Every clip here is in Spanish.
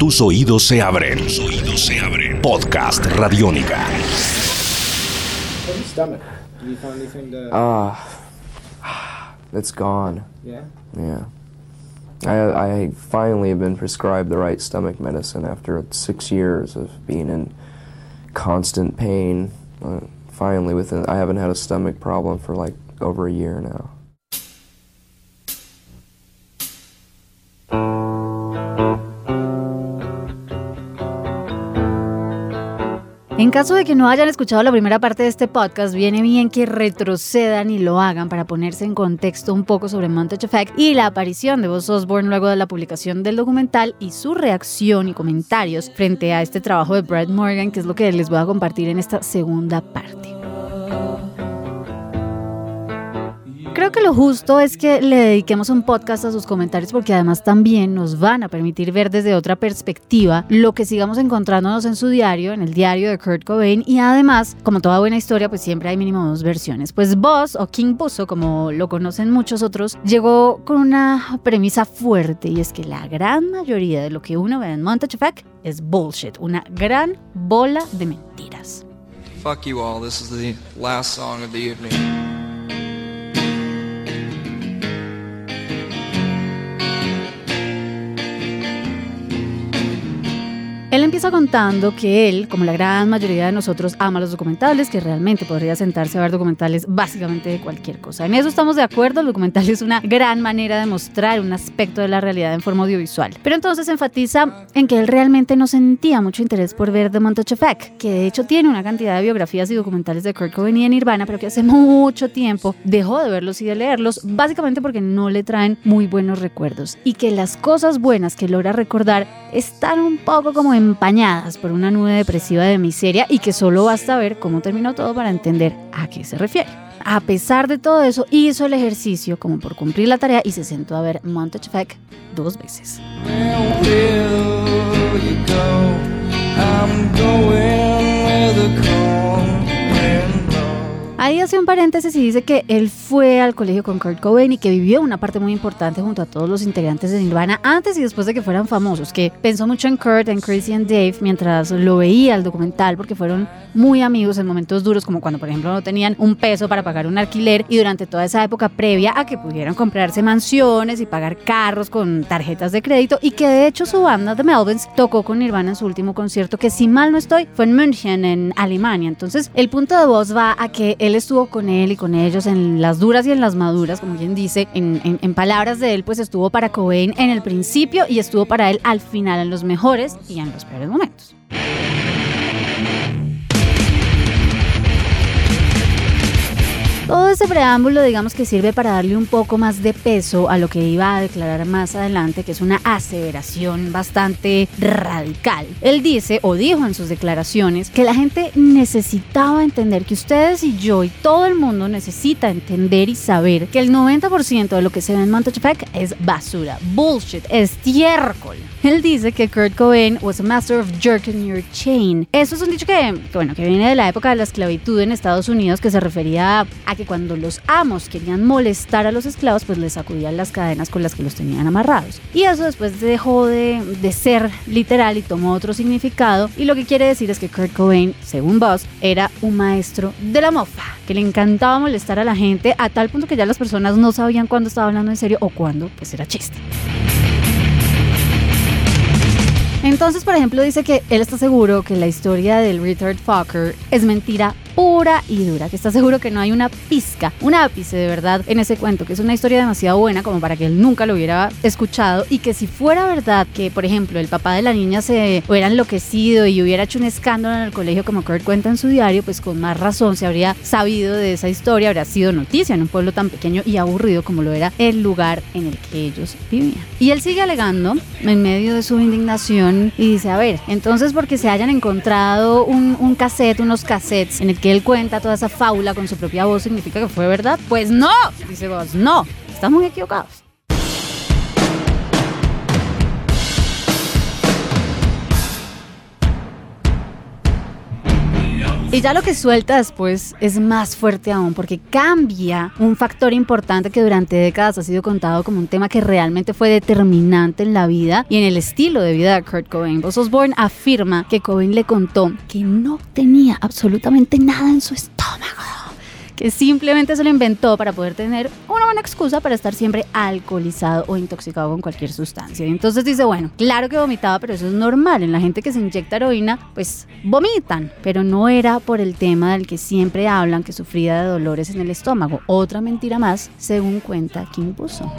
Tus oídos se abren. Tus oídos se abren. Podcast Radiónica. stomach? Did you find anything to? Ah, it's gone. yeah. Yeah. I, I finally have been prescribed the right stomach medicine after six years of being in constant pain. Uh, finally, within I haven't had a stomach problem for like over a year now. En caso de que no hayan escuchado la primera parte de este podcast, viene bien que retrocedan y lo hagan para ponerse en contexto un poco sobre Montage Effect y la aparición de Buzz Osborne luego de la publicación del documental y su reacción y comentarios frente a este trabajo de Brad Morgan, que es lo que les voy a compartir en esta segunda parte. Creo que lo justo es que le dediquemos un podcast a sus comentarios porque además también nos van a permitir ver desde otra perspectiva lo que sigamos encontrándonos en su diario, en el diario de Kurt Cobain y además, como toda buena historia, pues siempre hay mínimo dos versiones. Pues Boss o King Buzo, como lo conocen muchos otros, llegó con una premisa fuerte y es que la gran mayoría de lo que uno ve en Montage Effect es bullshit, una gran bola de mentiras. Fuck you all. This is the last song of the evening. Empieza contando que él, como la gran mayoría de nosotros, ama los documentales, que realmente podría sentarse a ver documentales básicamente de cualquier cosa. En eso estamos de acuerdo, el documental es una gran manera de mostrar un aspecto de la realidad en forma audiovisual. Pero entonces enfatiza en que él realmente no sentía mucho interés por ver The Montage Effect, que de hecho tiene una cantidad de biografías y documentales de Kurt Cobain y de Nirvana, pero que hace mucho tiempo dejó de verlos y de leerlos, básicamente porque no le traen muy buenos recuerdos. Y que las cosas buenas que logra recordar están un poco como por una nube depresiva de miseria y que solo basta ver cómo terminó todo para entender a qué se refiere. A pesar de todo eso, hizo el ejercicio como por cumplir la tarea y se sentó a ver Montage Effect dos veces. Ahí hace un paréntesis y dice que él fue al colegio con Kurt Cobain y que vivió una parte muy importante junto a todos los integrantes de Nirvana antes y después de que fueran famosos, que pensó mucho en Kurt, en Chris y en Dave mientras lo veía el documental porque fueron muy amigos en momentos duros como cuando por ejemplo no tenían un peso para pagar un alquiler y durante toda esa época previa a que pudieran comprarse mansiones y pagar carros con tarjetas de crédito y que de hecho su banda The Melvins tocó con Nirvana en su último concierto que si mal no estoy fue en München en Alemania. Entonces el punto de voz va a que él estuvo con él y con ellos en las duras y en las maduras, como quien dice, en, en- palabras de él, pues estuvo para Cobain en el principio y estuvo para él al final, en los mejores y en los peores momentos. Todo ese preámbulo, digamos que sirve para darle un poco más de peso a lo que iba a declarar más adelante, que es una aseveración bastante radical. Él dice, o dijo en sus declaraciones, que la gente necesitaba entender que ustedes y yo y todo el mundo necesita entender y saber que el 90% de lo que se ve en Montage Effect es basura, bullshit, estiércol. Él dice que Kurt Cobain was a master of jerking your chain. Eso es un dicho que, que, bueno, que viene de la época de la esclavitud en Estados Unidos, que se refería a que cuando los amos querían molestar a los esclavos, pues les sacudían las cadenas con las que los tenían amarrados. Y eso después dejó de, de ser literal y tomó otro significado. Y lo que quiere decir es que Kurt Cobain, según Buzz, era un maestro de la mofa, que le encantaba molestar a la gente a tal punto que ya las personas no sabían cuándo estaba hablando en serio o cuándo pues era chiste. Entonces, por ejemplo, dice que él está seguro que la historia del Richard Fucker es mentira pura y dura, que está seguro que no hay una pizca, un ápice de verdad en ese cuento, que es una historia demasiado buena como para que él nunca lo hubiera escuchado y que si fuera verdad que, por ejemplo, el papá de la niña se hubiera enloquecido y hubiera hecho un escándalo en el colegio como Kurt cuenta en su diario, pues con más razón se habría sabido de esa historia, habría sido noticia en un pueblo tan pequeño y aburrido como lo era el lugar en el que ellos vivían. Y él sigue alegando en medio de su indignación y dice, a ver, entonces porque se hayan encontrado un, un cassette, unos cassettes en el que él cuenta toda esa fábula con su propia voz, ¿significa que fue verdad? Pues no, dice vos, no, están muy equivocados. Y ya lo que suelta después es más fuerte aún porque cambia un factor importante que durante décadas ha sido contado como un tema que realmente fue determinante en la vida y en el estilo de vida de Kurt Cobain. Buzz Osborne afirma que Cobain le contó que no tenía absolutamente nada en su estómago que simplemente se lo inventó para poder tener una buena excusa para estar siempre alcoholizado o intoxicado con cualquier sustancia. Y entonces dice, bueno, claro que vomitaba, pero eso es normal. En la gente que se inyecta heroína, pues vomitan, pero no era por el tema del que siempre hablan que sufría de dolores en el estómago. Otra mentira más, según cuenta Kim Buso.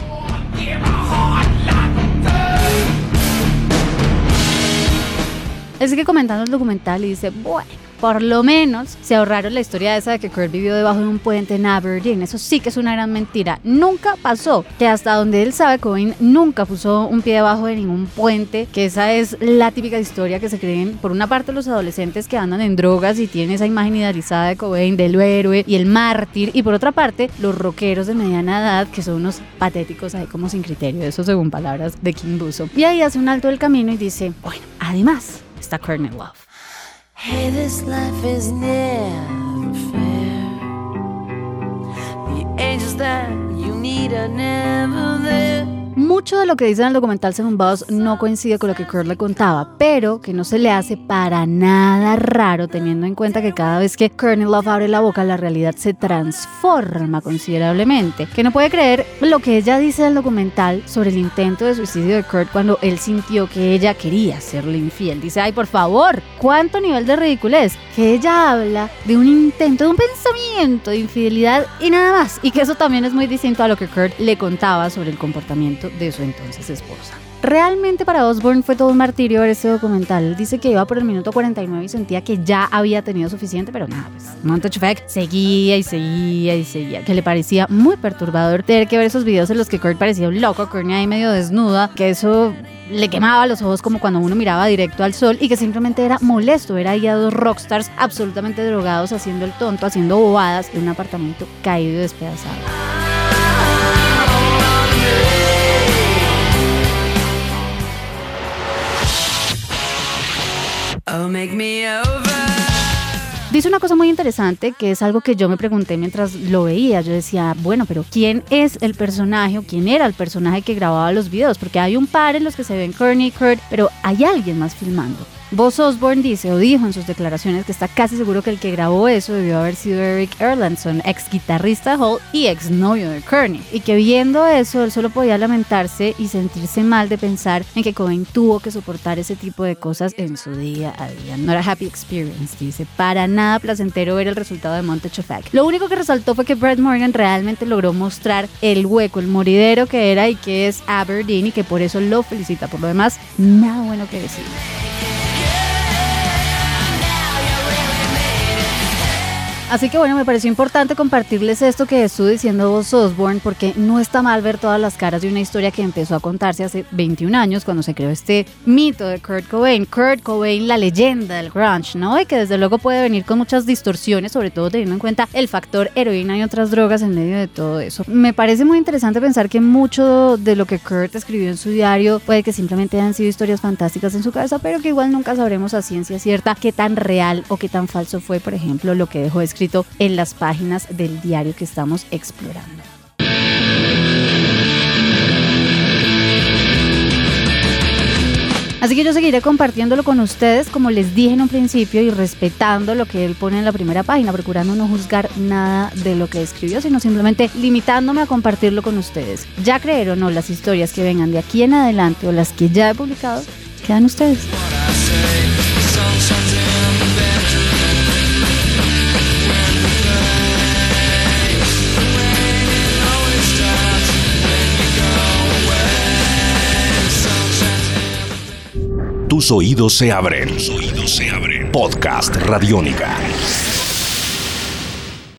Es que comentando el documental y dice, bueno, por lo menos se ahorraron la historia esa de que Kurt vivió debajo de un puente en Aberdeen. Eso sí que es una gran mentira. Nunca pasó. Que hasta donde él sabe, Cobain nunca puso un pie debajo de ningún puente. Que esa es la típica historia que se creen, por una parte, los adolescentes que andan en drogas y tienen esa imagen idealizada de Cobain, del héroe y el mártir. Y por otra parte, los rockeros de mediana edad, que son unos patéticos ahí como sin criterio. Eso según palabras de King Buso. Y ahí hace un alto del camino y dice: Bueno, además está Colonel Love. Hey, this life is never fair. The angels that you need are never there. Mucho de lo que dice en el documental según Buzz no coincide con lo que Kurt le contaba, pero que no se le hace para nada raro teniendo en cuenta que cada vez que Courtney Love abre la boca la realidad se transforma considerablemente. Que no puede creer lo que ella dice en el documental sobre el intento de suicidio de Kurt cuando él sintió que ella quería serle infiel. Dice, ay por favor, ¿cuánto nivel de ridiculez? Que ella habla de un intento, de un pensamiento de infidelidad y nada más. Y que eso también es muy distinto a lo que Kurt le contaba sobre el comportamiento de su entonces esposa. Realmente para Osborne fue todo un martirio ver este documental. Dice que iba por el minuto 49 y sentía que ya había tenido suficiente, pero nada, pues Montage Effect seguía y seguía y seguía. Que le parecía muy perturbador tener que ver esos videos en los que Kurt parecía un loco, Courtney ahí medio desnuda, que eso le quemaba los ojos como cuando uno miraba directo al sol y que simplemente era molesto ver ahí a dos rockstars absolutamente drogados haciendo el tonto, haciendo bobadas en un apartamento caído y despedazado. Oh, Dice una cosa muy interesante que es algo que yo me pregunté mientras lo veía. Yo decía, bueno, pero ¿quién es el personaje o quién era el personaje que grababa los videos? Porque hay un par en los que se ven Courtney y Kurt, pero hay alguien más filmando. Boss Osborne dice o dijo en sus declaraciones que está casi seguro que el que grabó eso debió haber sido Eric Erlandson, ex guitarrista de Hall y ex novio de Kearney, y que viendo eso él solo podía lamentarse y sentirse mal de pensar en que Cobain tuvo que soportar ese tipo de cosas en su día a día. No era happy experience, dice, para nada placentero ver el resultado de Montage of Lo único que resaltó fue que Brett Morgan realmente logró mostrar el hueco, el moridero que era y que es Aberdeen y que por eso lo felicita. Por lo demás, nada bueno que decir. Así que bueno, me pareció importante compartirles esto que estuve diciendo vos Osborne, porque no está mal ver todas las caras de una historia que empezó a contarse hace 21 años cuando se creó este mito de Kurt Cobain. Kurt Cobain, la leyenda del grunge, ¿no? Y que desde luego puede venir con muchas distorsiones, sobre todo teniendo en cuenta el factor heroína y otras drogas en medio de todo eso. Me parece muy interesante pensar que mucho de lo que Kurt escribió en su diario puede que simplemente hayan sido historias fantásticas en su cabeza, pero que igual nunca sabremos a ciencia cierta qué tan real o qué tan falso fue, por ejemplo, lo que dejó en las páginas del diario que estamos explorando. Así que yo seguiré compartiéndolo con ustedes, como les dije en un principio, y respetando lo que él pone en la primera página, procurando no juzgar nada de lo que escribió, sino simplemente limitándome a compartirlo con ustedes. Ya creer o no, las historias que vengan de aquí en adelante o las que ya he publicado, quedan ustedes. Tus oídos se abren. Tus oídos se abren. Podcast Radiónica.